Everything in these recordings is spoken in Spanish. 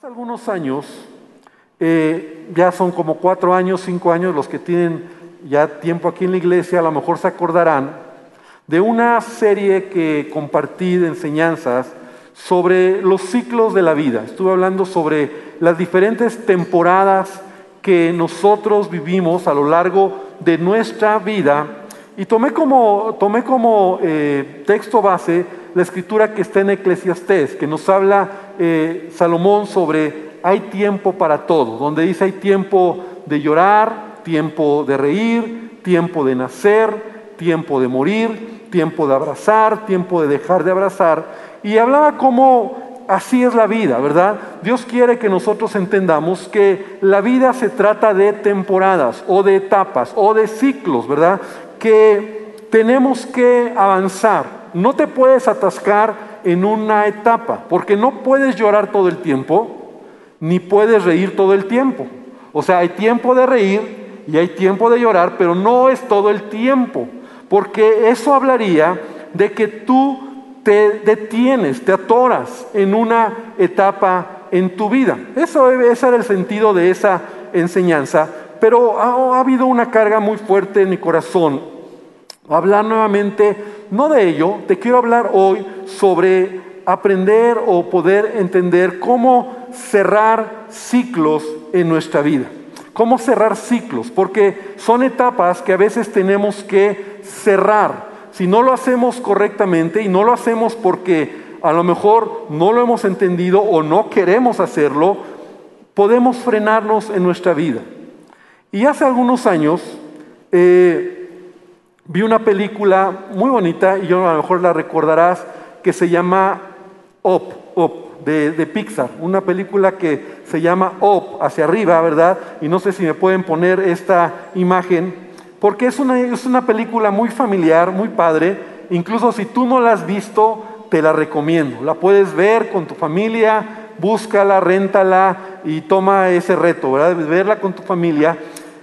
Hace algunos años, eh, ya son como cuatro años, cinco años, los que tienen ya tiempo aquí en la iglesia a lo mejor se acordarán de una serie que compartí de enseñanzas sobre los ciclos de la vida. Estuve hablando sobre las diferentes temporadas que nosotros vivimos a lo largo de nuestra vida y tomé como, tomé como eh, texto base la escritura que está en Eclesiastés, que nos habla eh, Salomón sobre hay tiempo para todo, donde dice hay tiempo de llorar, tiempo de reír, tiempo de nacer, tiempo de morir, tiempo de abrazar, tiempo de dejar de abrazar. Y hablaba como así es la vida, ¿verdad? Dios quiere que nosotros entendamos que la vida se trata de temporadas o de etapas o de ciclos, ¿verdad? Que tenemos que avanzar. No te puedes atascar en una etapa, porque no puedes llorar todo el tiempo, ni puedes reír todo el tiempo. O sea, hay tiempo de reír y hay tiempo de llorar, pero no es todo el tiempo, porque eso hablaría de que tú te detienes, te atoras en una etapa en tu vida. Eso, ese era el sentido de esa enseñanza, pero ha, ha habido una carga muy fuerte en mi corazón. Hablar nuevamente, no de ello, te quiero hablar hoy sobre aprender o poder entender cómo cerrar ciclos en nuestra vida. Cómo cerrar ciclos, porque son etapas que a veces tenemos que cerrar. Si no lo hacemos correctamente y no lo hacemos porque a lo mejor no lo hemos entendido o no queremos hacerlo, podemos frenarnos en nuestra vida. Y hace algunos años eh, vi una película muy bonita, y yo a lo mejor la recordarás, que se llama Up, Up, de, Pixar. Una película que se llama Up, hacia arriba, ¿verdad? Y no sé si me pueden poner esta imagen, porque es una, es una película muy familiar, muy padre. Incluso si tú no la has visto, te la recomiendo. La puedes ver con tu familia, búscala, réntala y toma ese reto, ¿verdad? Verla con tu familia.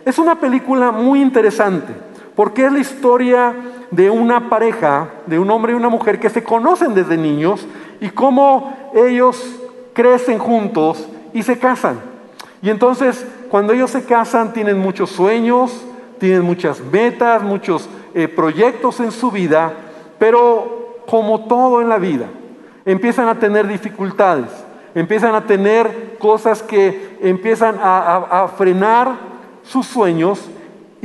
Es una película muy interesante, porque es la historia de una pareja, de un hombre y una mujer que se conocen desde niños y cómo ellos crecen juntos y se casan. Y entonces, cuando ellos se casan, tienen muchos sueños, tienen muchas metas, muchos eh, proyectos en su vida, pero como todo en la vida, empiezan a tener dificultades, empiezan a tener cosas que empiezan a, frenar sus sueños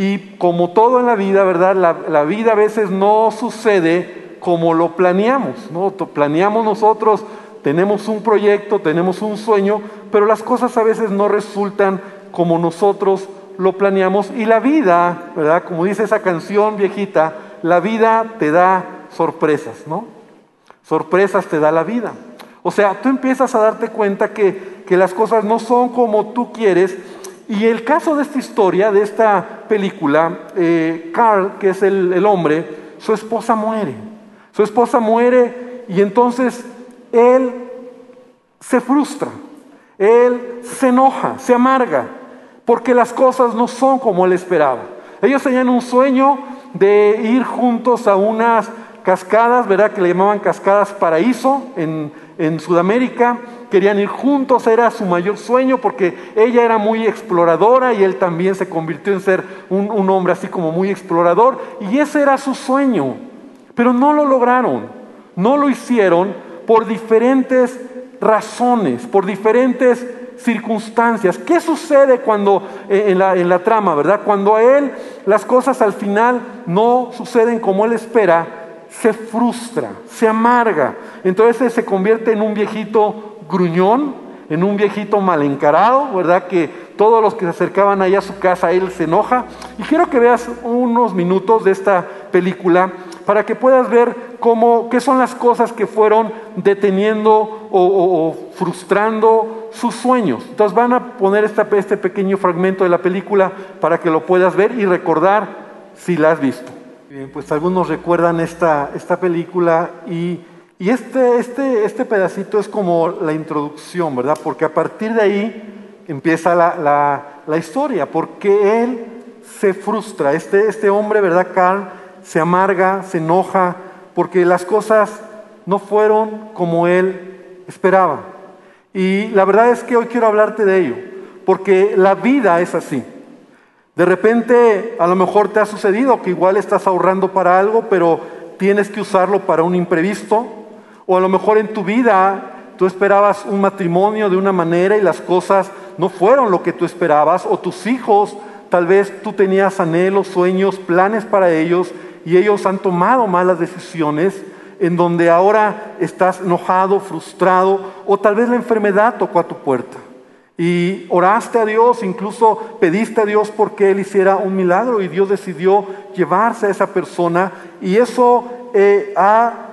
y como todo en la vida, ¿verdad? La, vida a veces no sucede como lo planeamos, ¿no? Planeamos nosotros tenemos un proyecto, tenemos un sueño, pero las cosas a veces no resultan como nosotros lo planeamos y la vida, ¿verdad? Como dice esa canción viejita, la vida te da sorpresas, ¿no? Sorpresas te da la vida. O sea, tú empiezas a darte cuenta que, las cosas no son como tú quieres. Y el caso de esta historia, de esta película, eh, Carl, que es el, hombre, su esposa muere. Su esposa muere y entonces él se frustra, él se enoja, se amarga, porque las cosas no son como él esperaba. Ellos tenían un sueño de ir juntos a unas cascadas, ¿verdad? Que le llamaban cascadas paraíso en, Sudamérica. Querían ir juntos, era su mayor sueño porque ella era muy exploradora y él también se convirtió en ser un, hombre así como muy explorador. Y ese era su sueñño. Pero no lo lograron, no lo hicieron por diferentes razones, por diferentes circunstancias. ¿Qué sucede cuando eh, en la, en la trama, verdad? Cuando a él las cosas al final no suceden como él espera, se frustra, se amarga. Entonces se convierte en un viejito gruñón, en un viejito mal encarado, ¿verdad? Que todos los que se acercaban allá a su casa, él se enoja. Y quiero que veas unos minutos de esta película para que puedas ver cómo, qué son las cosas que fueron deteniendo o, frustrando sus sueños. Entonces van a poner este pequeño fragmento de la película para que lo puedas ver y recordar si la has visto. Bien, pues algunos recuerdan esta, esta película y, y este, este, este pedacito es como la introducción, ¿verdad? Porque a partir de ahí empieza la, la, la historia, porque él se frustra, este, este hombre, ¿verdad, Carl? se amarga, se enoja, porque las cosas no fueron como él esperaba. Y la verdad es que hoy quiero hablarte de ello, porque la vida es así. De repente a lo mejor te ha sucedido que igual estás ahorrando para algo, pero tienes que usarlo para un imprevisto. O a lo mejor en tu vida tú esperabas un matrimonio de una manera y las cosas no fueron lo que tú esperabas. O tus hijos, tal vez tú tenías anhelos, sueños, planes para ellos y ellos han tomado malas decisiones en donde ahora estás enojado, frustrado o tal vez la enfermedad tocó a tu puerta. Y oraste a Dios, incluso pediste a Dios porque Él hiciera un milagro y Dios decidió llevarse a esa persona y eso eh, ha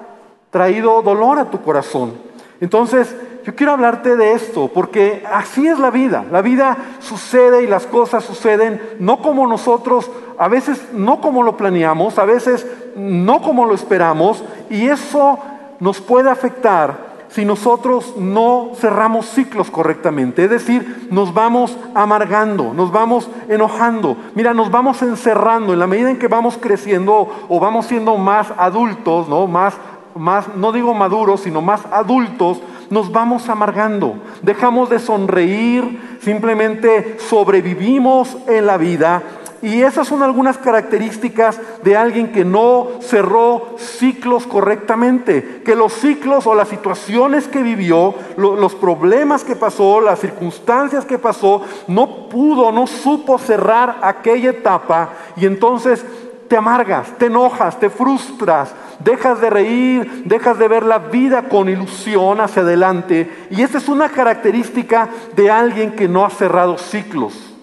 traído dolor a tu corazón. Entonces, yo quiero hablarte de esto porque así es la vida. La vida sucede y las cosas suceden no como nosotros, a veces no como lo planeamos, a veces no como lo esperamos y eso nos puede afectar si nosotros no cerramos ciclos correctamente. Es decir, nos vamos amargando, nos vamos enojando. Mira, nos vamos encerrando en la medida en que vamos creciendo o vamos siendo más adultos, ¿no? Más, más, no digo maduros, sino más adultos, nos vamos amargando. Dejamos de sonreír, simplemente sobrevivimos en la vida y esas son algunas características de alguien que no cerró ciclos correctamente, que los ciclos o las situaciones que vivió, los problemas que pasó, las circunstancias que pasó, no pudo, no supo cerrar aquella etapa y entonces te amargas, te enojas, te frustras, dejas de reír, dejas de ver la vida con ilusión hacia adelante. Y esa es una característica de alguien que no ha cerrado ciclos.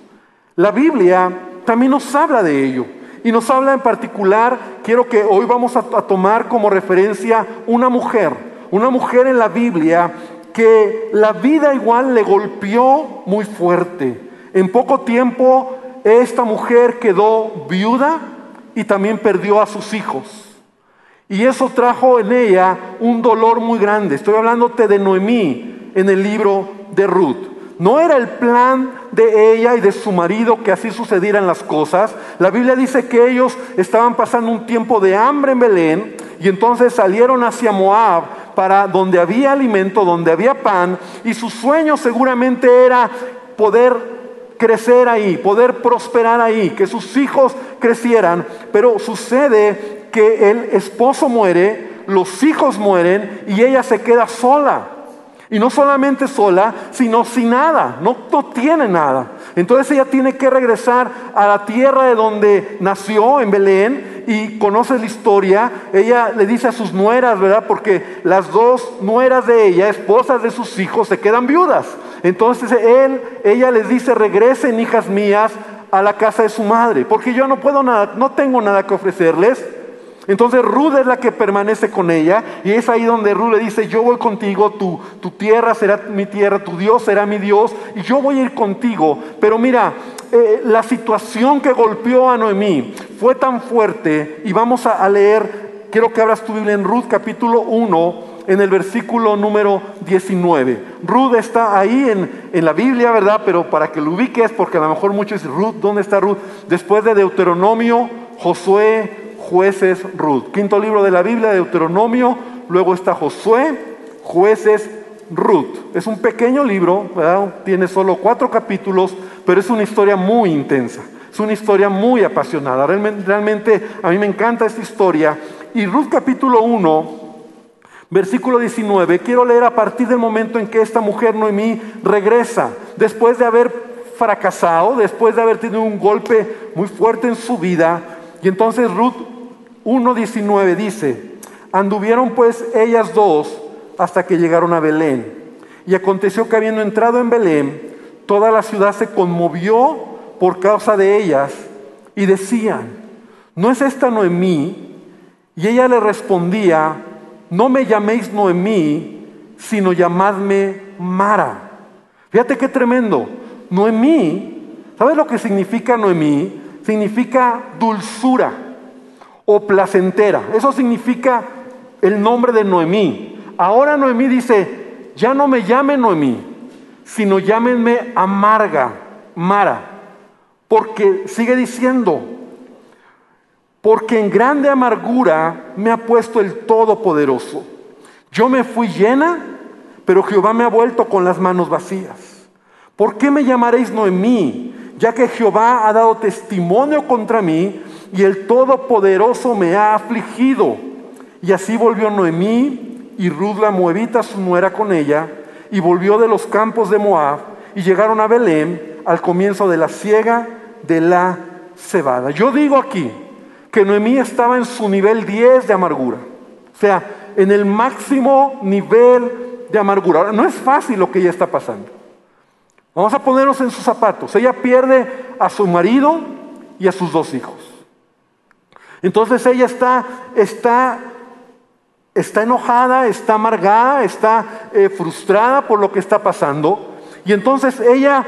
La Biblia también nos habla de ello. Y nos habla en particular, quiero que hoy vamos a, tomar como referencia una mujer, una mujer en la Biblia que la vida igual le golpeó muy fuerte. En poco tiempo esta mujer quedó viuda y también perdió a sus hijos. Y eso trajo en ella un dolor muy grande. Estoy hablándote de Noemí en el libro de Ruth. No era el plan de ella y de su marido que así sucedieran las cosas. La Biblia dice que ellos estaban pasando un tiempo de hambre en Belén y entonces salieron hacia Moab para donde había alimento, donde había pan y su sueño seguramente era poder crecer ahí, poder prosperar ahí, que sus hijos crecieran, pero sucede que el esposo muere, los hijos mueren y ella se queda sola. Y no solamente sola, sino sin nada, no, tiene nada. Entonces ella tiene que regresar a la tierra de donde nació, en Belén, y conoce la historia. Ella le dice a sus nueras, ¿verdad? Porque las dos nueras de ella, esposas de sus hijos, se quedan viudas. Entonces él, ella les dice, regresen, hijas mías, a la casa de su madre, porque yo no puedo nada, no tengo nada que ofrecerles. Entonces Ruth es la que permanece con ella y es ahí donde Ruth le dice, yo voy contigo, tu, tu tierra será mi tierra, tu Dios será mi Dios y yo voy a ir contigo. Pero mira, eh, la situación que golpeó a Noemí fue tan fuerte y vamos a, leer, quiero que abras tu Biblia en Ruth capítulo 1 en el versículo número 19. Ruth está ahí en, en, la Biblia, ¿verdad? Pero para que lo ubiques, porque a lo mejor muchos dicen, Ruth, ¿dónde está Ruth? Después de Deuteronomio, Josué, jueces, Ruth. Quinto libro de la Biblia, Deuteronomio, luego está Josué, jueces, Ruth. Es un pequeño libro, tiene solo cuatro capítulos, pero es una historia muy intensa. Es una historia muy apasionada. Realmente, realmente a mí me encanta esta historia. Y Ruth capítulo 1, versículo 19, quiero leer a partir del momento en que esta mujer Noemí regresa, después de haber fracasado, después de haber tenido un golpe muy fuerte en su vida. Y entonces Ruth 1.19 dice, anduvieron pues ellas dos hasta que llegaron a Belén. Y aconteció que habiendo entrado en Belén, toda la ciudad se conmovió por causa de ellas y decían, ¿no es esta Noemí? Y ella le respondía, no me llaméis Noemí, sino llamadme Mara. Fíjate qué tremendo. Noemí, ¿sabes lo que significa Noemí? Significa dulzura o placentera. Eso significa el nombre de Noemí. Ahora Noemí dice, ya no me llame Noemí, sino llámenme amarga, Mara, porque sigue diciendo, porque en grande amargura me ha puesto el Todopoderoso. Yo me fui llena, pero Jehová me ha vuelto con las manos vacías. ¿Por qué me llamaréis Noemí? Ya que Jehová ha dado testimonio contra mí y el Todopoderoso me ha afligido. Y así volvió Noemí y Ruth la Moabita, su nuera, con ella, y volvió de los campos de Moab y llegaron a Belén al comienzo de la siega de la cebada. Yo digo aquí que Noemí estaba en su nivel 10 de amargura, o sea, en el máximo nivel de amargura. Ahora, no es fácil lo que ella está pasando. Vamos a ponernos en sus zapatos. Ella pierde a su marido y a sus dos hijos. Entonces ella está, está, está enojada, está amargada, está eh, frustrada por lo que está pasando. Y entonces ella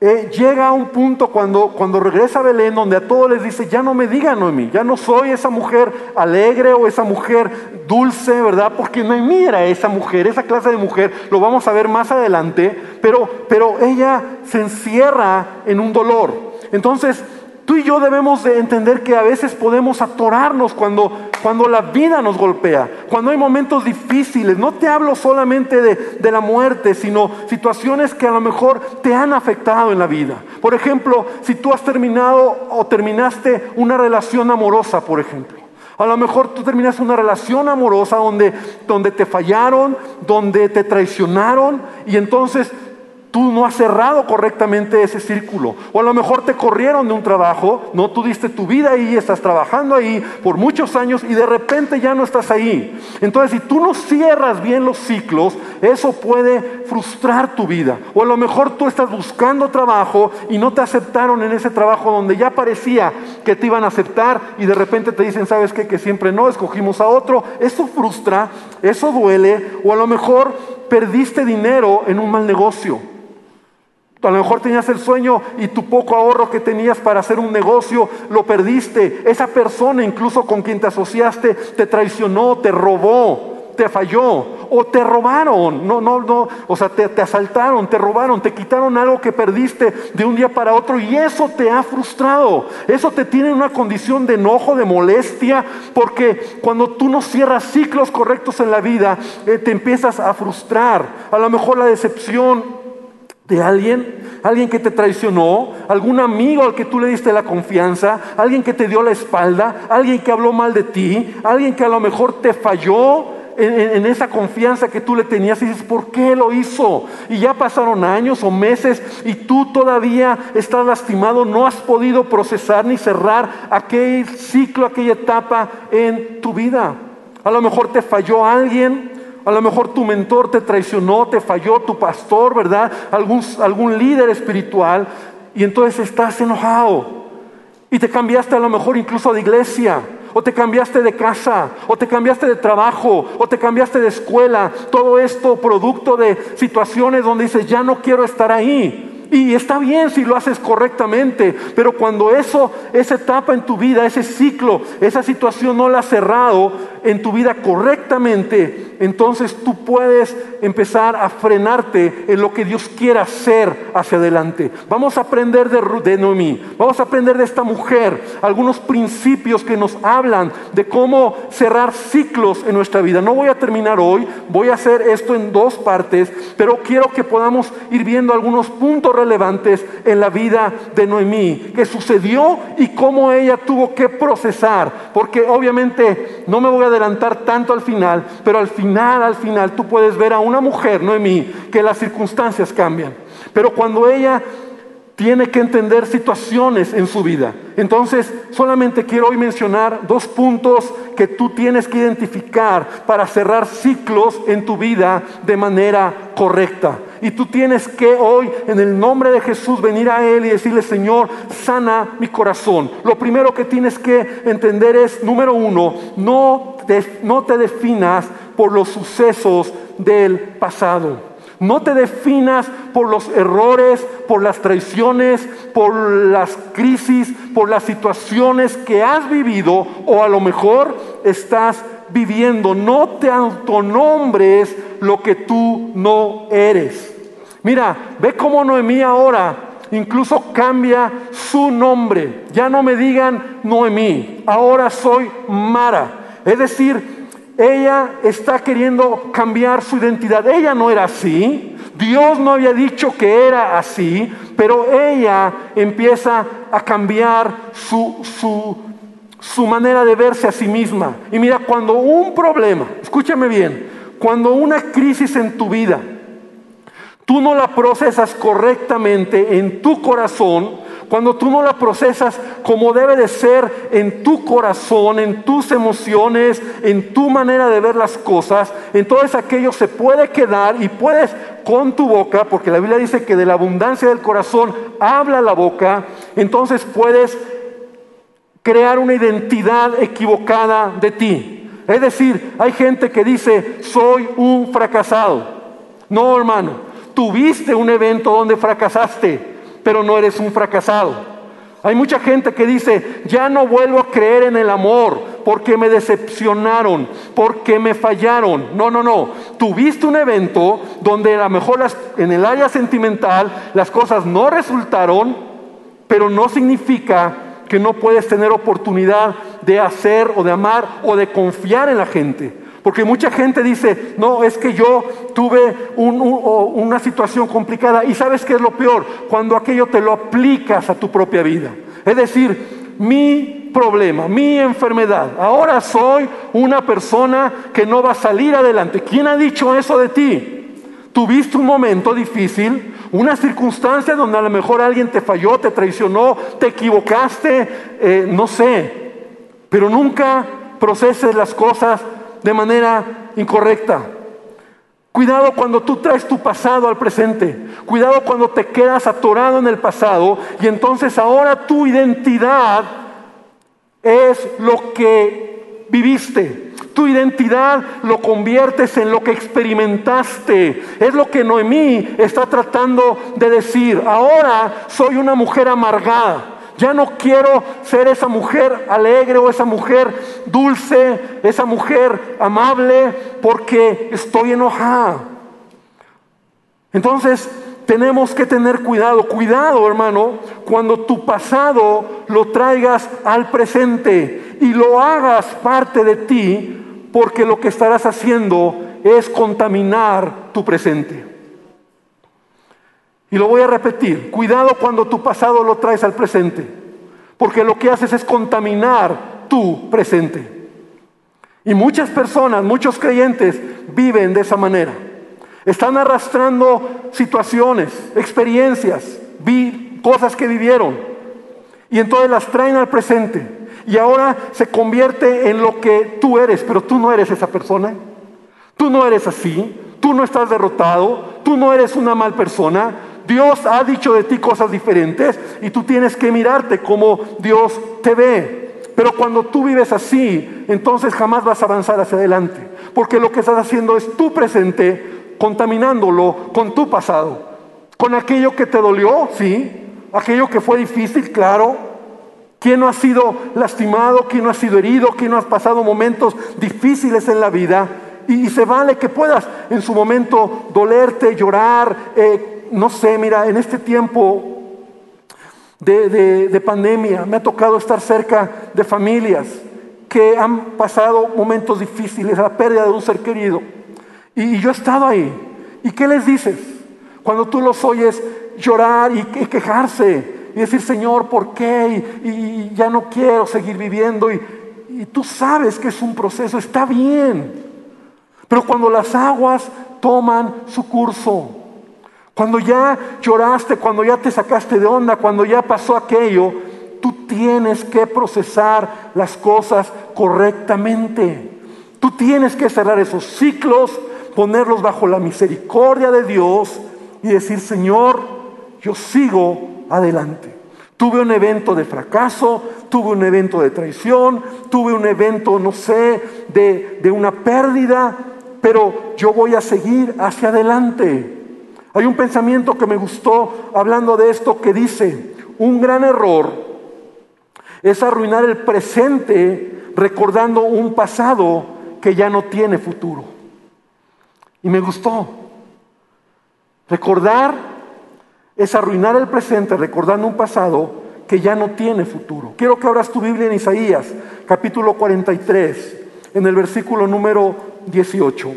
eh, llega a un punto cuando, cuando regresa a Belén donde a todos les dice, ya no me digan Noemí, ya no soy esa mujer alegre o esa mujer dulce, ¿verdad? Porque Noemí era esa mujer, esa clase de mujer, lo vamos a ver más adelante, pero, pero ella se encierra en un dolor. Entonces, Tú y yo debemos de entender que a veces podemos atorarnos cuando, cuando la vida nos golpea, cuando hay momentos difíciles. No te hablo solamente de, de la muerte, sino situaciones que a lo mejor te han afectado en la vida. Por ejemplo, si tú has terminado o terminaste una relación amorosa, por ejemplo. A lo mejor tú terminaste una relación amorosa donde, donde te fallaron, donde te traicionaron y entonces Tú no has cerrado correctamente ese círculo. O a lo mejor te corrieron de un trabajo, no tú diste tu vida ahí, estás trabajando ahí por muchos años y de repente ya no estás ahí. Entonces, si tú no cierras bien los ciclos, eso puede frustrar tu vida. O a lo mejor tú estás buscando trabajo y no te aceptaron en ese trabajo donde ya parecía que te iban a aceptar y de repente te dicen, ¿sabes qué? Que siempre no, escogimos a otro. Eso frustra, eso duele. O a lo mejor perdiste dinero en un mal negocio. A lo mejor tenías el sueño y tu poco ahorro que tenías para hacer un negocio lo perdiste. Esa persona incluso con quien te asociaste te traicionó, te robó, te falló o te robaron. No, no, no. O sea, te, asaltaron, te robaron, te quitaron algo que perdiste de un día para otro y eso te ha frustrado. Eso te tiene en una condición de enojo, de molestia, porque cuando tú no cierras ciclos correctos en la vida, eh, te empiezas a frustrar. A lo mejor la decepción de alguien, alguien que te traicionó, algún amigo al que tú le diste la confianza, alguien que te dio la espalda, alguien que habló mal de ti, alguien que a lo mejor te falló en, esa confianza que tú le tenías y dices, ¿por qué lo hizo? Y ya pasaron años o meses y tú todavía estás lastimado, no has podido procesar ni cerrar aquel ciclo, aquella etapa en tu vida. A lo mejor te falló alguien, a lo mejor tu mentor te traicionó, te falló, tu pastor, ¿verdad? Algún, algún líder espiritual. Y entonces estás enojado. Y te cambiaste a lo mejor incluso de iglesia. O te cambiaste de casa, o te cambiaste de trabajo, o te cambiaste de escuela. Todo esto producto de situaciones donde dices, ya no quiero estar ahí. Y está bien si lo haces correctamente, pero cuando eso, esa etapa en tu vida, ese ciclo, esa situación no la has cerrado en tu vida correctamente, entonces tú puedes empezar a frenarte en lo que Dios quiera hacer hacia adelante. Vamos a aprender de, de Noemí, vamos a aprender de esta mujer algunos principios que nos hablan de cómo cerrar ciclos en nuestra vida. No voy a terminar hoy, voy a hacer esto en dos partes, pero quiero que podamos ir viendo algunos puntos relevantes en la vida de Noemí, qué sucedió y cómo ella tuvo que procesar, porque obviamente no me voy a adelantar tanto al final, pero al final, al final tú puedes ver a una mujer, Noemí, que las circunstancias cambian, pero cuando ella tiene que entender situaciones en su vida. Entonces, solamente quiero hoy mencionar dos puntos que tú tienes que identificar para cerrar ciclos en tu vida de manera correcta. Y tú tienes que hoy, en el nombre de Jesús, venir a Él y decirle, Señor, sana mi corazón. Lo primero que tienes que entender es, número uno, no te, no te definas por los sucesos del pasado. No te definas por los errores, por las traiciones, por las crisis, por las situaciones que has vivido o a lo mejor estás viviendo. No te autonombres lo que tú no eres. Mira, ve cómo Noemí ahora incluso cambia su nombre. Ya no me digan Noemí, ahora soy Mara. Es decir, ella está queriendo cambiar su identidad. Ella no era así. Dios no había dicho que era así, pero ella empieza a cambiar su, su, su manera de verse a sí misma. Y mira, cuando un problema, escúchame bien, cuando una crisis en tu vida, tú no la procesas correctamente en tu corazón, cuando tú no la procesas como debe de ser en tu corazón, en tus emociones, en tu manera de ver las cosas, entonces aquello se puede quedar y puedes con tu boca, porque la Biblia dice que de la abundancia del corazón habla la boca, entonces puedes crear una identidad equivocada de ti. Es decir, hay gente que dice, soy un fracasado. No, hermano, tuviste un evento donde fracasaste pero no eres un fracasado. Hay mucha gente que dice, ya no vuelvo a creer en el amor porque me decepcionaron, porque me fallaron. No, no, no. Tuviste un evento donde a lo mejor en el área sentimental las cosas no resultaron, pero no significa que no puedes tener oportunidad de hacer o de amar o de confiar en la gente. Porque mucha gente dice, no, es que yo tuve una situación complicada. Y sabes qué es lo peor? Cuando aquello te lo aplicas a tu propia vida. Es decir, mi problema, mi enfermedad. Ahora soy una persona que no va a salir adelante. ¿Quién ha dicho eso de ti? Tuviste un momento difícil, una circunstancia donde a lo mejor alguien te falló, te traicionó, te equivocaste, eh, no sé. Pero nunca proceses las cosas de manera incorrecta. Cuidado cuando tú traes tu pasado al presente. Cuidado cuando te quedas atorado en el pasado y entonces ahora tu identidad es lo que viviste. Tu identidad lo conviertes en lo que experimentaste. Es lo que Noemí está tratando de decir. Ahora soy una mujer amargada. Ya no quiero ser esa mujer alegre o esa mujer dulce, esa mujer amable, porque estoy enojada. Entonces, tenemos que tener cuidado, cuidado hermano, cuando tu pasado lo traigas al presente y lo hagas parte de ti, porque lo que estarás haciendo es contaminar tu presente. Y lo voy a repetir, cuidado cuando tu pasado lo traes al presente, porque lo que haces es contaminar tu presente. Y muchas personas, muchos creyentes viven de esa manera. Están arrastrando situaciones, experiencias, cosas que vivieron. Y entonces las traen al presente. Y ahora se convierte en lo que tú eres, pero tú no eres esa persona. Tú no eres así. Tú no estás derrotado. Tú no eres una mal persona. Dios ha dicho de ti cosas diferentes y tú tienes que mirarte como Dios te ve. Pero cuando tú vives así, entonces jamás vas a avanzar hacia adelante. Porque lo que estás haciendo es tu presente, contaminándolo con tu pasado. Con aquello que te dolió, sí. Aquello que fue difícil, claro. ¿Quién no ha sido lastimado? ¿Quién no ha sido herido? ¿Quién no ha pasado momentos difíciles en la vida? Y, se vale que puedas en su momento dolerte, llorar, eh, no sé, mira, en este tiempo de, pandemia me ha tocado estar cerca de familias que han pasado momentos difíciles, la pérdida de un ser querido. Y, yo he estado ahí. ¿Y qué les dices? Cuando tú los oyes llorar y, quejarse y decir, Señor, ¿por qué? Y, ya no quiero seguir viviendo. Y, tú sabes que es un proceso, está bien. Pero cuando las aguas toman su curso, cuando ya lloraste, cuando ya te sacaste de onda, cuando ya pasó aquello, tú tienes que procesar las cosas correctamente. Tú tienes que cerrar esos ciclos, ponerlos bajo la misericordia de Dios y decir, Señor, yo sigo adelante. Tuve un evento de fracaso, tuve un evento de traición, tuve un evento, no sé, de, de una pérdida, pero yo voy a seguir hacia adelante. Hay un pensamiento que me gustó hablando de esto que dice, un gran error es arruinar el presente recordando un pasado que ya no tiene futuro. Y me gustó. Recordar es arruinar el presente recordando un pasado que ya no tiene futuro. Quiero que abras tu Biblia en Isaías, capítulo 43. en el versículo número 18.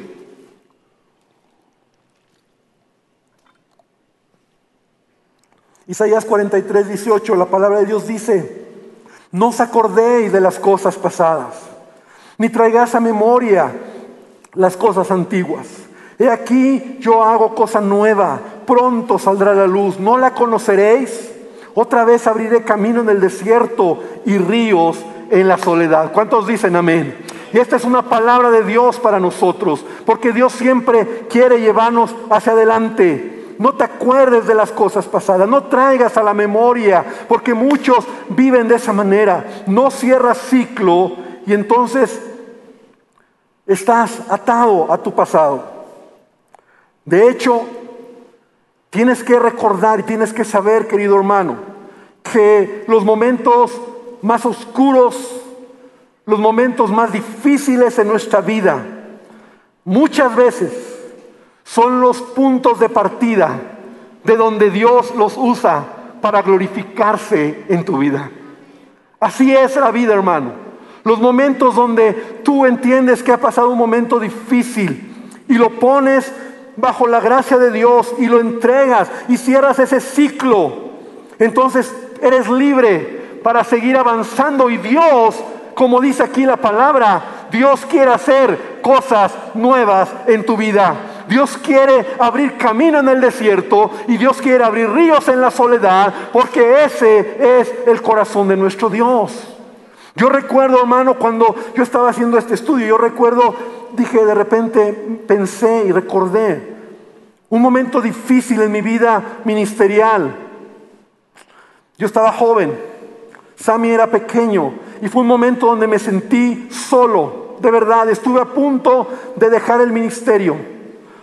Isaías 43, 18, la palabra de Dios dice, no os acordéis de las cosas pasadas, ni traigáis a memoria las cosas antiguas. He aquí yo hago cosa nueva, pronto saldrá la luz, ¿no la conoceréis? Otra vez abriré camino en el desierto y ríos en la soledad. ¿Cuántos dicen amén? Y esta es una palabra de Dios para nosotros, porque Dios siempre quiere llevarnos hacia adelante. No te acuerdes de las cosas pasadas, no traigas a la memoria, porque muchos viven de esa manera. No cierras ciclo y entonces estás atado a tu pasado. De hecho, tienes que recordar y tienes que saber, querido hermano, que los momentos más oscuros, los momentos más difíciles en nuestra vida, muchas veces son los puntos de partida de donde Dios los usa para glorificarse en tu vida. Así es la vida, hermano. Los momentos donde tú entiendes que ha pasado un momento difícil y lo pones bajo la gracia de Dios y lo entregas y cierras ese ciclo, entonces eres libre para seguir avanzando y Dios, como dice aquí la palabra, Dios quiere hacer cosas nuevas en tu vida. Dios quiere abrir camino en el desierto y Dios quiere abrir ríos en la soledad porque ese es el corazón de nuestro Dios. Yo recuerdo, hermano, cuando yo estaba haciendo este estudio, yo recuerdo, dije, de repente pensé y recordé un momento difícil en mi vida ministerial. Yo estaba joven, Sammy era pequeño y fue un momento donde me sentí solo, de verdad, estuve a punto de dejar el ministerio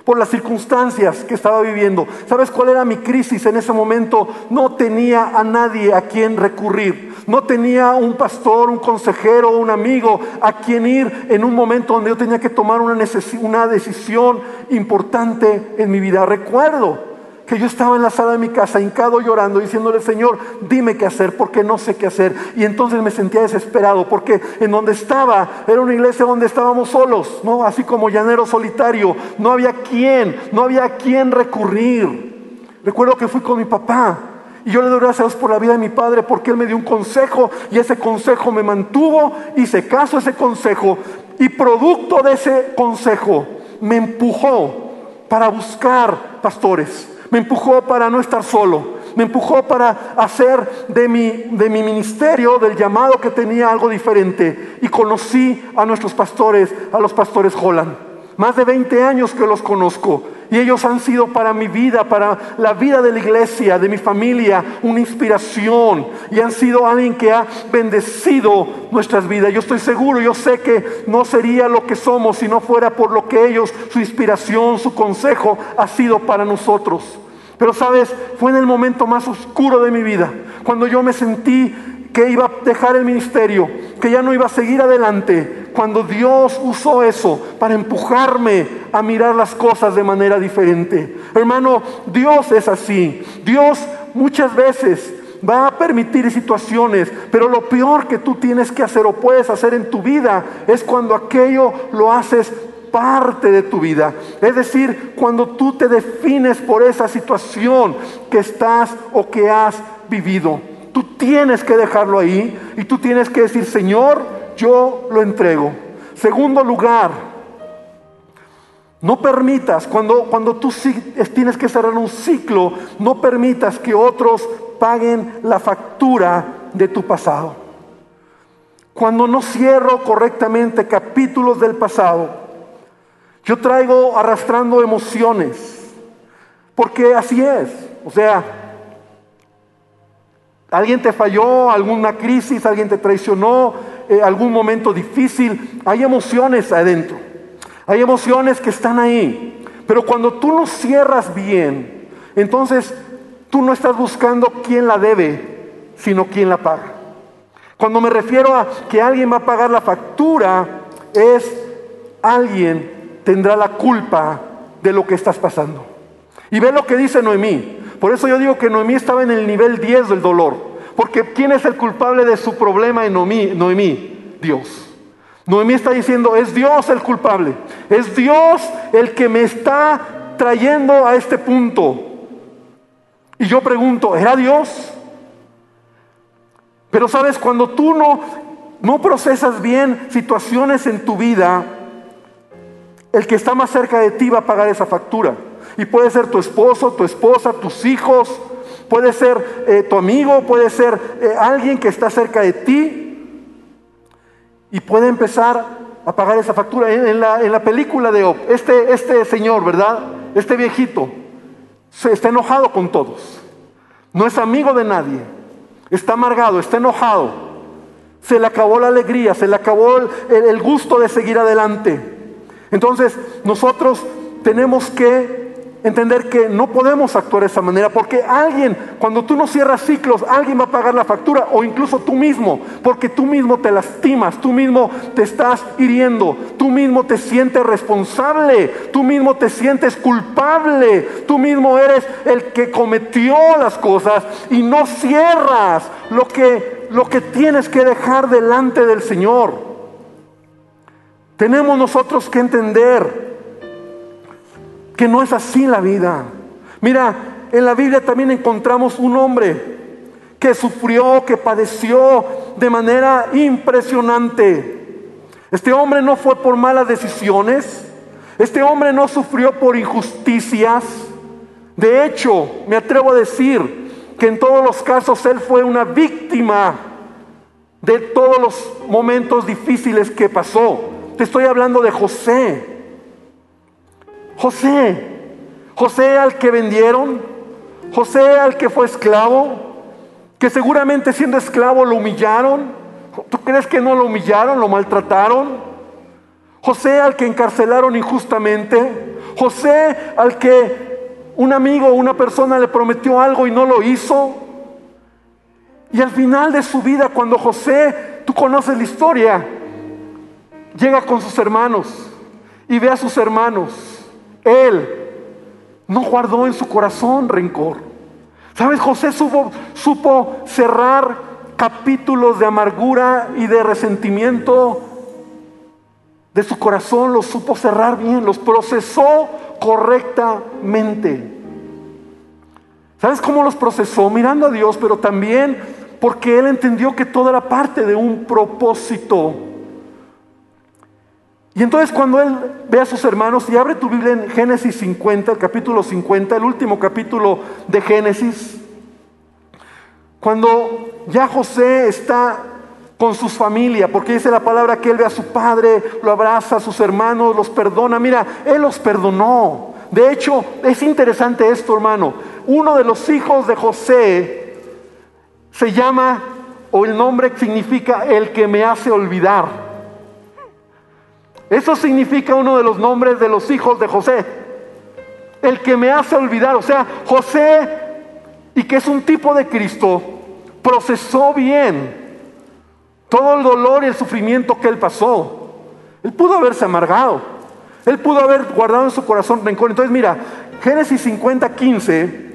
por las circunstancias que estaba viviendo. ¿Sabes cuál era mi crisis en ese momento? No tenía a nadie a quien recurrir. No tenía un pastor, un consejero, un amigo a quien ir en un momento donde yo tenía que tomar una, una decisión importante en mi vida. Recuerdo que yo estaba en la sala de mi casa hincado llorando, diciéndole, Señor, dime qué hacer, porque no sé qué hacer. Y entonces me sentía desesperado, porque en donde estaba era una iglesia donde estábamos solos, ¿no? Así como llanero solitario, no había quien, no había quien recurrir. Recuerdo que fui con mi papá y yo le doy gracias a Dios por la vida de mi padre porque él me dio un consejo y ese consejo me mantuvo, hice caso a ese consejo y producto de ese consejo me empujó para buscar pastores me empujó para no estar solo, me empujó para hacer de mi, de mi ministerio, del llamado que tenía algo diferente. Y conocí a nuestros pastores, a los pastores Holland. Más de 20 años que los conozco. Y ellos han sido para mi vida, para la vida de la iglesia, de mi familia, una inspiración. Y han sido alguien que ha bendecido nuestras vidas. Yo estoy seguro, yo sé que no sería lo que somos si no fuera por lo que ellos, su inspiración, su consejo ha sido para nosotros. Pero sabes, fue en el momento más oscuro de mi vida, cuando yo me sentí que iba a dejar el ministerio, que ya no iba a seguir adelante, cuando Dios usó eso para empujarme a mirar las cosas de manera diferente. Hermano, Dios es así. Dios muchas veces va a permitir situaciones, pero lo peor que tú tienes que hacer o puedes hacer en tu vida es cuando aquello lo haces parte de tu vida. Es decir, cuando tú te defines por esa situación que estás o que has vivido. Tú tienes que dejarlo ahí y tú tienes que decir, Señor, yo lo entrego. Segundo lugar, no permitas, cuando, cuando tú tienes que cerrar un ciclo, no permitas que otros paguen la factura de tu pasado. Cuando no cierro correctamente capítulos del pasado, yo traigo arrastrando emociones, porque así es. O sea, alguien te falló, alguna crisis, alguien te traicionó, eh, algún momento difícil. Hay emociones adentro, hay emociones que están ahí. Pero cuando tú no cierras bien, entonces tú no estás buscando quién la debe, sino quién la paga. Cuando me refiero a que alguien va a pagar la factura, es alguien tendrá la culpa de lo que estás pasando. Y ve lo que dice Noemí. Por eso yo digo que Noemí estaba en el nivel 10 del dolor. Porque ¿quién es el culpable de su problema en Noemí? Noemí, Dios. Noemí está diciendo, es Dios el culpable, es Dios el que me está trayendo a este punto. Y yo pregunto, ¿era Dios? Pero sabes, cuando tú no, no procesas bien situaciones en tu vida, el que está más cerca de ti va a pagar esa factura. Y puede ser tu esposo, tu esposa, tus hijos, puede ser eh, tu amigo, puede ser eh, alguien que está cerca de ti. Y puede empezar a pagar esa factura. En, la, película de este, este señor, ¿verdad? Este viejito, se está enojado con todos. No es amigo de nadie. Está amargado, está enojado. Se le acabó la alegría, se le acabó el gusto de seguir adelante. Entonces, nosotros tenemos que entender que no podemos actuar de esa manera porque alguien, cuando tú no cierras ciclos, alguien va a pagar la factura o incluso tú mismo, porque tú mismo te lastimas, tú mismo te estás hiriendo, tú mismo te sientes responsable, tú mismo te sientes culpable, tú mismo eres el que cometió las cosas y no cierras lo que, lo que tienes que dejar delante del Señor. Tenemos nosotros que entender que no es así la vida. Mira, en la Biblia también encontramos un hombre que sufrió, que padeció de manera impresionante. Este hombre no fue por malas decisiones, este hombre no sufrió por injusticias. De hecho, me atrevo a decir que en todos los casos él fue una víctima de todos los momentos difíciles que pasó. Te estoy hablando de José. José. José al que vendieron. José al que fue esclavo. Que seguramente siendo esclavo lo humillaron. ¿Tú crees que no lo humillaron? ¿Lo maltrataron? José al que encarcelaron injustamente. José al que un amigo o una persona le prometió algo y no lo hizo. Y al final de su vida, cuando José, tú conoces la historia, llega con sus hermanos y ve a sus hermanos. Él no guardó en su corazón rencor. ¿Sabes? José supo, cerrar capítulos de amargura y de resentimiento de su corazón, los supo cerrar bien, los procesó correctamente. ¿Sabes cómo los procesó? Mirando a Dios, pero también porque él entendió que todo era parte de un propósito. Y entonces cuando él ve a sus hermanos y abre tu Biblia en Génesis 50, el capítulo 50, el último capítulo de Génesis, cuando ya José está con su familia, porque dice la palabra que él ve a su padre, lo abraza, a sus hermanos, los perdona. Mira, él los perdonó. De hecho, es interesante esto, hermano. Uno de los hijos de José se llama, o el nombre significa el que me hace olvidar. Eso significa uno de los nombres de los hijos de José. El que me hace olvidar. O sea, José, y que es un tipo de Cristo, procesó bien todo el dolor y el sufrimiento que él pasó. Él pudo haberse amargado. Él pudo haber guardado en su corazón rencor. Entonces, mira, Génesis 50, 15.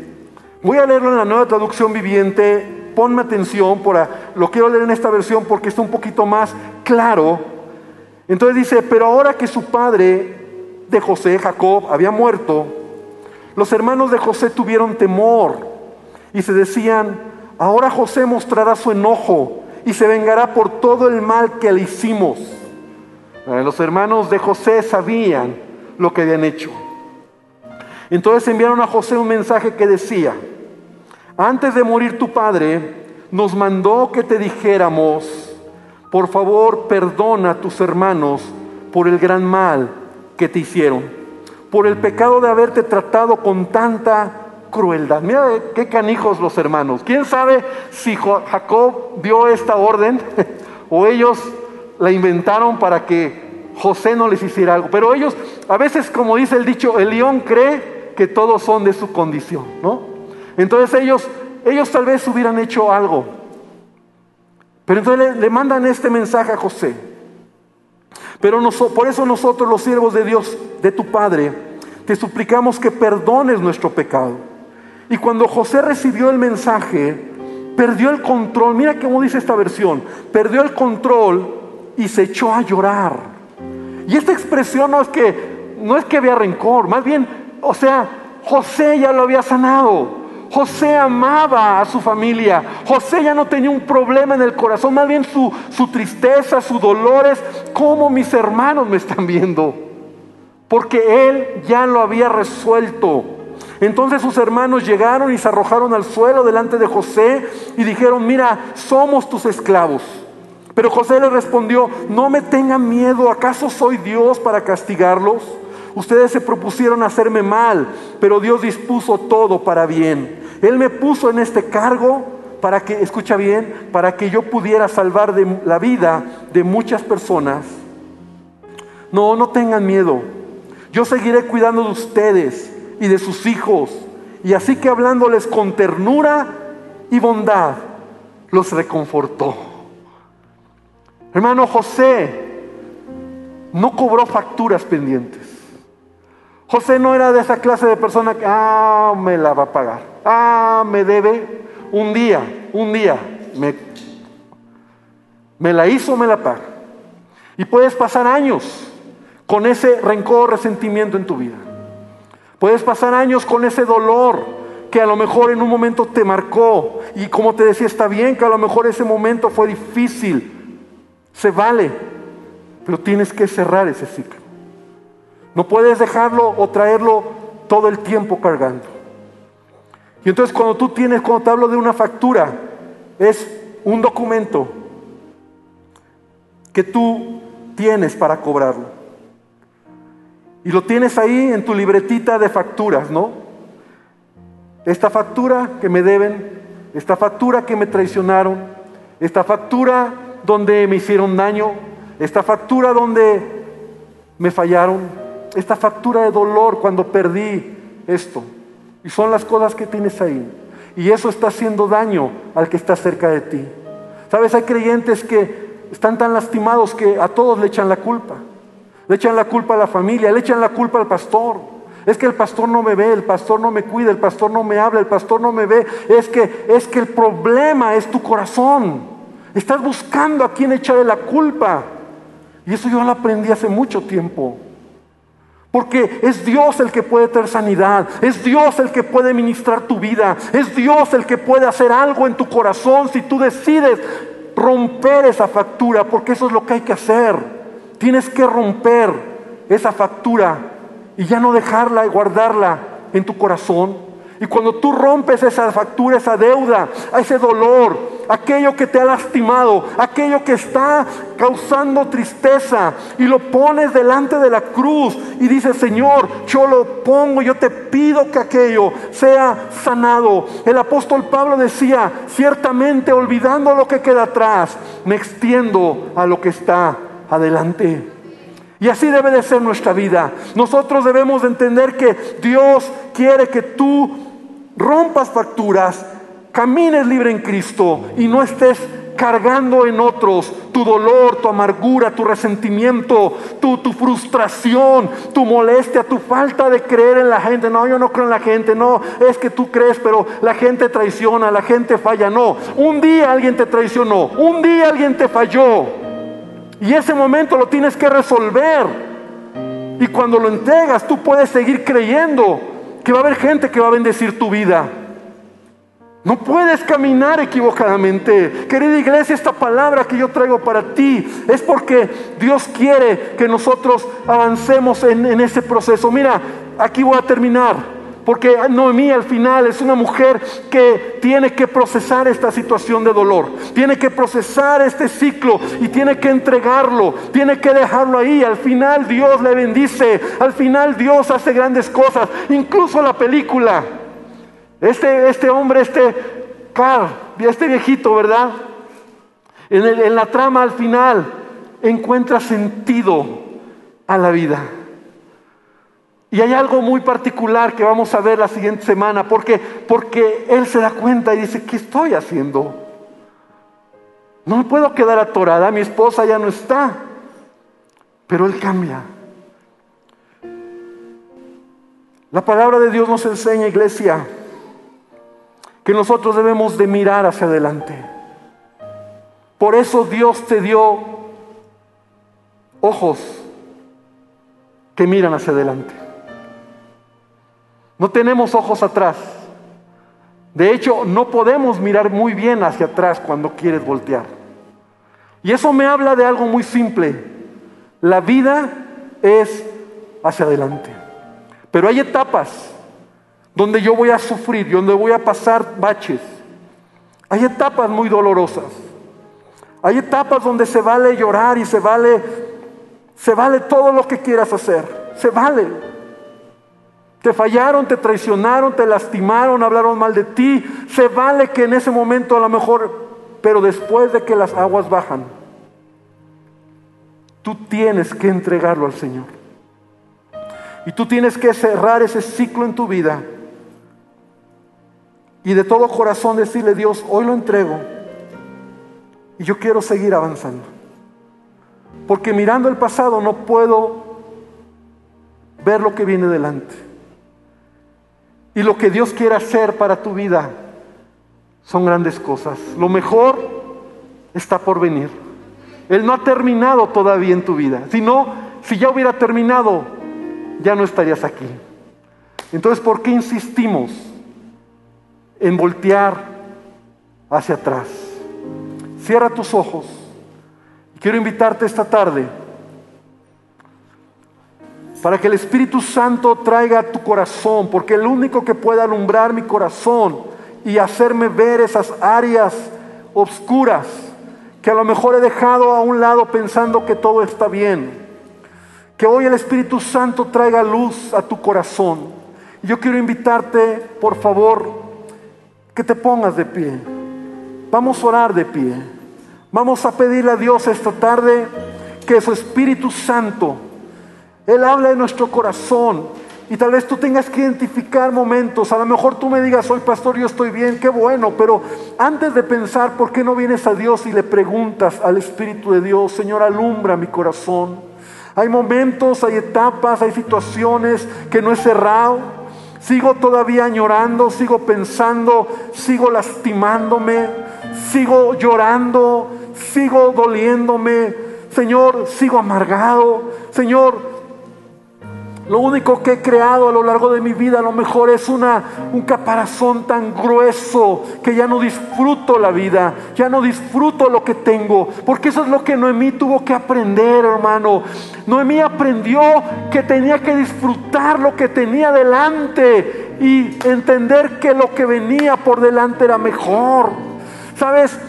Voy a leerlo en la nueva traducción viviente. Ponme atención, por lo quiero leer en esta versión porque está un poquito más claro entonces dice, pero ahora que su padre de José, Jacob, había muerto, los hermanos de José tuvieron temor y se decían, ahora José mostrará su enojo y se vengará por todo el mal que le hicimos. Eh, los hermanos de José sabían lo que habían hecho. Entonces enviaron a José un mensaje que decía, antes de morir tu padre, nos mandó que te dijéramos, por favor perdona a tus hermanos por el gran mal que te hicieron, por el pecado de haberte tratado con tanta crueldad. Mira qué canijos los hermanos. ¿Quién sabe si Jacob dio esta orden o ellos la inventaron para que José no les hiciera algo? Pero ellos, a veces como dice el dicho, el león cree que todos son de su condición, ¿no? Entonces ellos, ellos tal vez hubieran hecho algo pero entonces le, mandan este mensaje a José. Pero por eso nosotros, los siervos de Dios, de tu Padre, te suplicamos que perdones nuestro pecado. Y cuando José recibió el mensaje, perdió el control. Mira cómo dice esta versión. Perdió el control y se echó a llorar. Y esta expresión no es que, no es que había rencor, más bien, o sea, José ya lo había sanado. José amaba a su familia. José ya no tenía un problema en el corazón, más bien su, su tristeza, su dolor es cómo mis hermanos me están viendo. Porque él ya lo había resuelto. Entonces sus hermanos llegaron y se arrojaron al suelo delante de José y dijeron, mira, somos tus esclavos. Pero José le respondió, no me tengan miedo, ¿acaso soy Dios para castigarlos? Ustedes se propusieron hacerme mal, pero Dios dispuso todo para bien. Él me puso en este cargo para que, escucha bien, para que yo pudiera salvar de la vida de muchas personas. No, no tengan miedo. Yo seguiré cuidando de ustedes y de sus hijos. Y así que hablándoles con ternura y bondad, los reconfortó. Hermano José no cobró facturas pendientes. José no era de esa clase de persona que, ah, me la va a pagar. Ah, me debe un día, un día. Me, me la hizo, me la paga. Y puedes pasar años con ese rencor, resentimiento en tu vida. Puedes pasar años con ese dolor que a lo mejor en un momento te marcó. Y como te decía, está bien que a lo mejor ese momento fue difícil. Se vale. Pero tienes que cerrar ese ciclo. No puedes dejarlo o traerlo todo el tiempo cargando. Y entonces cuando tú tienes, cuando te hablo de una factura, es un documento que tú tienes para cobrarlo. Y lo tienes ahí en tu libretita de facturas, ¿no? Esta factura que me deben, esta factura que me traicionaron, esta factura donde me hicieron daño, esta factura donde me fallaron, esta factura de dolor cuando perdí esto. Y son las cosas que tienes ahí. Y eso está haciendo daño al que está cerca de ti. Sabes, hay creyentes que están tan lastimados que a todos le echan la culpa. Le echan la culpa a la familia, le echan la culpa al pastor. Es que el pastor no me ve, el pastor no me cuida, el pastor no me habla, el pastor no me ve. Es que es que el problema es tu corazón. Estás buscando a quien echarle la culpa. Y eso yo lo aprendí hace mucho tiempo. Porque es Dios el que puede tener sanidad, es Dios el que puede ministrar tu vida, es Dios el que puede hacer algo en tu corazón si tú decides romper esa factura, porque eso es lo que hay que hacer. Tienes que romper esa factura y ya no dejarla y guardarla en tu corazón. Y cuando tú rompes esa factura, esa deuda, ese dolor, aquello que te ha lastimado, aquello que está causando tristeza, y lo pones delante de la cruz y dices, Señor, yo lo pongo, yo te pido que aquello sea sanado. El apóstol Pablo decía, ciertamente olvidando lo que queda atrás, me extiendo a lo que está adelante. Y así debe de ser nuestra vida. Nosotros debemos de entender que Dios quiere que tú rompas facturas, camines libre en Cristo y no estés cargando en otros tu dolor, tu amargura, tu resentimiento, tu, tu, frustración, tu molestia, tu falta de creer en la gente. No, yo no creo en la gente, no, es que tú crees, pero la gente traiciona, la gente falla. No, un día alguien te traicionó, un día alguien te falló. Y ese momento lo tienes que resolver. Y cuando lo entregas, tú puedes seguir creyendo que va a haber gente que va a bendecir tu vida. No puedes caminar equivocadamente. Querida iglesia, esta palabra que yo traigo para ti es porque Dios quiere que nosotros avancemos en, ese proceso. Mira, aquí voy a terminar. Porque Noemí al final es una mujer que tiene que procesar esta situación de dolor, tiene que procesar este ciclo y tiene que entregarlo, tiene que dejarlo ahí. Al final Dios le bendice, al final Dios hace grandes cosas, incluso la película. Este, este hombre, este Carl, este viejito, ¿verdad? En, en la trama al final encuentra sentido a la vida. Y hay algo muy particular que vamos a ver la siguiente semana, porque, porque él se da cuenta y dice, ¿qué estoy haciendo? No me puedo quedar atorada, mi esposa ya no está. Pero él cambia. La palabra de Dios nos enseña, iglesia, que nosotros debemos de mirar hacia adelante. Por eso Dios te dio ojos que miran hacia adelante. No tenemos ojos atrás. De hecho, no podemos mirar muy bien hacia atrás cuando quieres voltear. Y eso me habla de algo muy simple. La vida es hacia adelante. Pero hay etapas donde yo voy a sufrir, donde voy a pasar baches. Hay etapas muy dolorosas. Hay etapas donde se vale llorar y se vale se vale todo lo que quieras hacer. Se vale. Te fallaron, te traicionaron, te lastimaron, hablaron mal de ti. Se vale que en ese momento a lo mejor, pero después de que las aguas bajan, tú tienes que entregarlo al Señor. Y tú tienes que cerrar ese ciclo en tu vida. Y de todo corazón decirle, Dios, hoy lo entrego. Y yo quiero seguir avanzando. Porque mirando el pasado no puedo ver lo que viene delante. Y lo que Dios quiere hacer para tu vida son grandes cosas. Lo mejor está por venir. Él no ha terminado todavía en tu vida. Si no, si ya hubiera terminado, ya no estarías aquí. Entonces, ¿por qué insistimos en voltear hacia atrás? Cierra tus ojos. Quiero invitarte esta tarde para que el Espíritu Santo traiga tu corazón, porque el único que puede alumbrar mi corazón y hacerme ver esas áreas oscuras que a lo mejor he dejado a un lado pensando que todo está bien. Que hoy el Espíritu Santo traiga luz a tu corazón. Yo quiero invitarte, por favor, que te pongas de pie. Vamos a orar de pie. Vamos a pedirle a Dios esta tarde que su Espíritu Santo, Él habla en nuestro corazón. Y tal vez tú tengas que identificar momentos. A lo mejor tú me digas, soy pastor, yo estoy bien, qué bueno. Pero antes de pensar, ¿por qué no vienes a Dios y le preguntas al Espíritu de Dios, Señor, alumbra mi corazón? Hay momentos, hay etapas, hay situaciones que no he cerrado. Sigo todavía añorando, sigo pensando, sigo lastimándome, sigo llorando, sigo doliéndome, Señor, sigo amargado, Señor, lo único que he creado a lo largo de mi vida a lo mejor es una, un caparazón tan grueso que ya no disfruto la vida, ya no disfruto lo que tengo, porque eso es lo que Noemí tuvo que aprender, hermano. Noemí aprendió que tenía que disfrutar lo que tenía delante y entender que lo que venía por delante era mejor. ¿Sabes?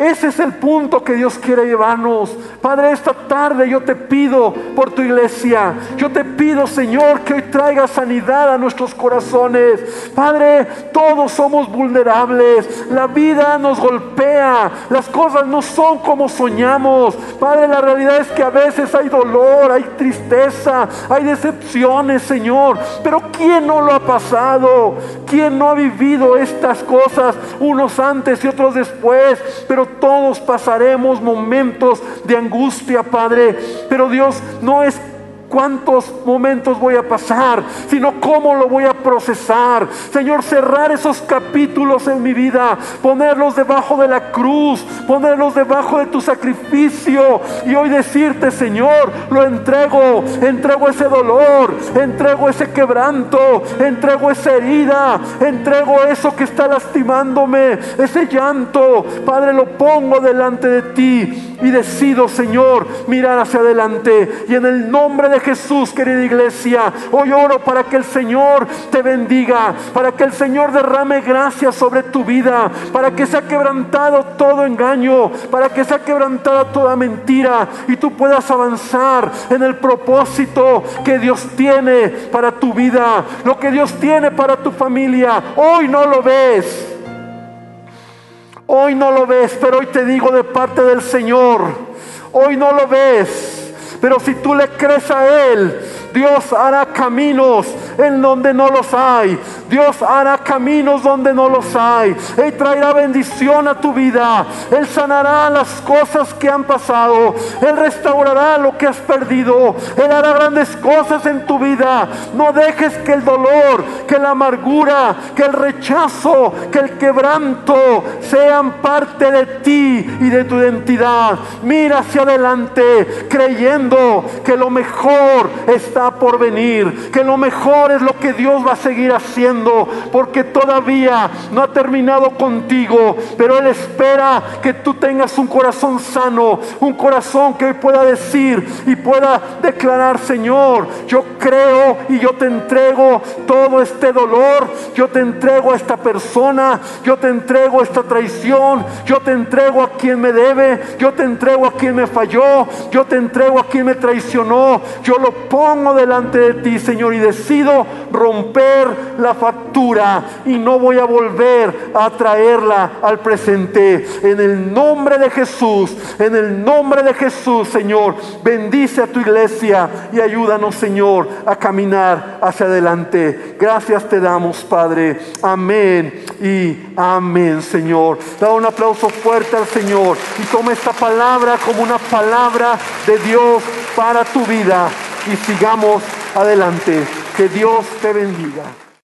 Ese es el punto que Dios quiere llevarnos. Padre, esta tarde yo te pido por tu iglesia. Yo te pido, Señor, que hoy traiga sanidad a nuestros corazones. Padre, todos somos vulnerables. La vida nos golpea. Las cosas no son como soñamos. Padre, la realidad es que a veces hay dolor, hay tristeza, hay decepciones, Señor. Pero ¿quién no lo ha pasado? ¿Quién no ha vivido estas cosas? Unos antes y otros después. Pero todos pasaremos momentos de angustia, Padre. Pero Dios no es cuántos momentos voy a pasar, sino cómo lo voy a procesar. Señor, cerrar esos capítulos en mi vida, ponerlos debajo de la cruz, ponerlos debajo de tu sacrificio y hoy decirte, Señor, lo entrego, entrego ese dolor, entrego ese quebranto, entrego esa herida, entrego eso que está lastimándome, ese llanto. Padre, lo pongo delante de ti y decido, Señor, mirar hacia adelante y en el nombre de Jesús, querida iglesia, hoy oro para que el Señor te bendiga, para que el Señor derrame gracia sobre tu vida, para que sea quebrantado todo engaño, para que sea quebrantada toda mentira y tú puedas avanzar en el propósito que Dios tiene para tu vida, lo que Dios tiene para tu familia. Hoy no lo ves. Hoy no lo ves, pero hoy te digo de parte del Señor, hoy no lo ves pero si tú le crees a Él, Dios hará caminos en donde no los hay. Dios hará caminos donde no los hay. Él traerá bendición a tu vida. Él sanará las cosas que han pasado. Él restaurará lo que has perdido. Él hará grandes cosas en tu vida. No dejes que el dolor, que la amargura, que el rechazo, que el quebranto sean parte de ti y de tu identidad. Mira hacia adelante creyendo que lo mejor está por venir, que lo mejor es lo que Dios va a seguir haciendo, porque todavía no ha terminado contigo, pero Él espera que tú tengas un corazón sano, un corazón que pueda decir y pueda declarar, Señor, yo creo y yo te entrego todo este dolor, yo te entrego a esta persona, yo te entrego esta traición, yo te entrego a quien me debe, yo te entrego a quien me falló, yo te entrego a quien me traicionó, yo lo pongo delante de ti, Señor, y decido romper la factura y no voy a volver a traerla al presente. En el nombre de Jesús, en el nombre de Jesús, Señor, bendice a tu iglesia y ayúdanos, Señor, a caminar hacia adelante. Gracias te damos, Padre. Amén y amén, Señor. Da un aplauso fuerte al Señor y toma esta palabra como una palabra de Dios para tu vida y sigamos adelante. Que Dios te bendiga.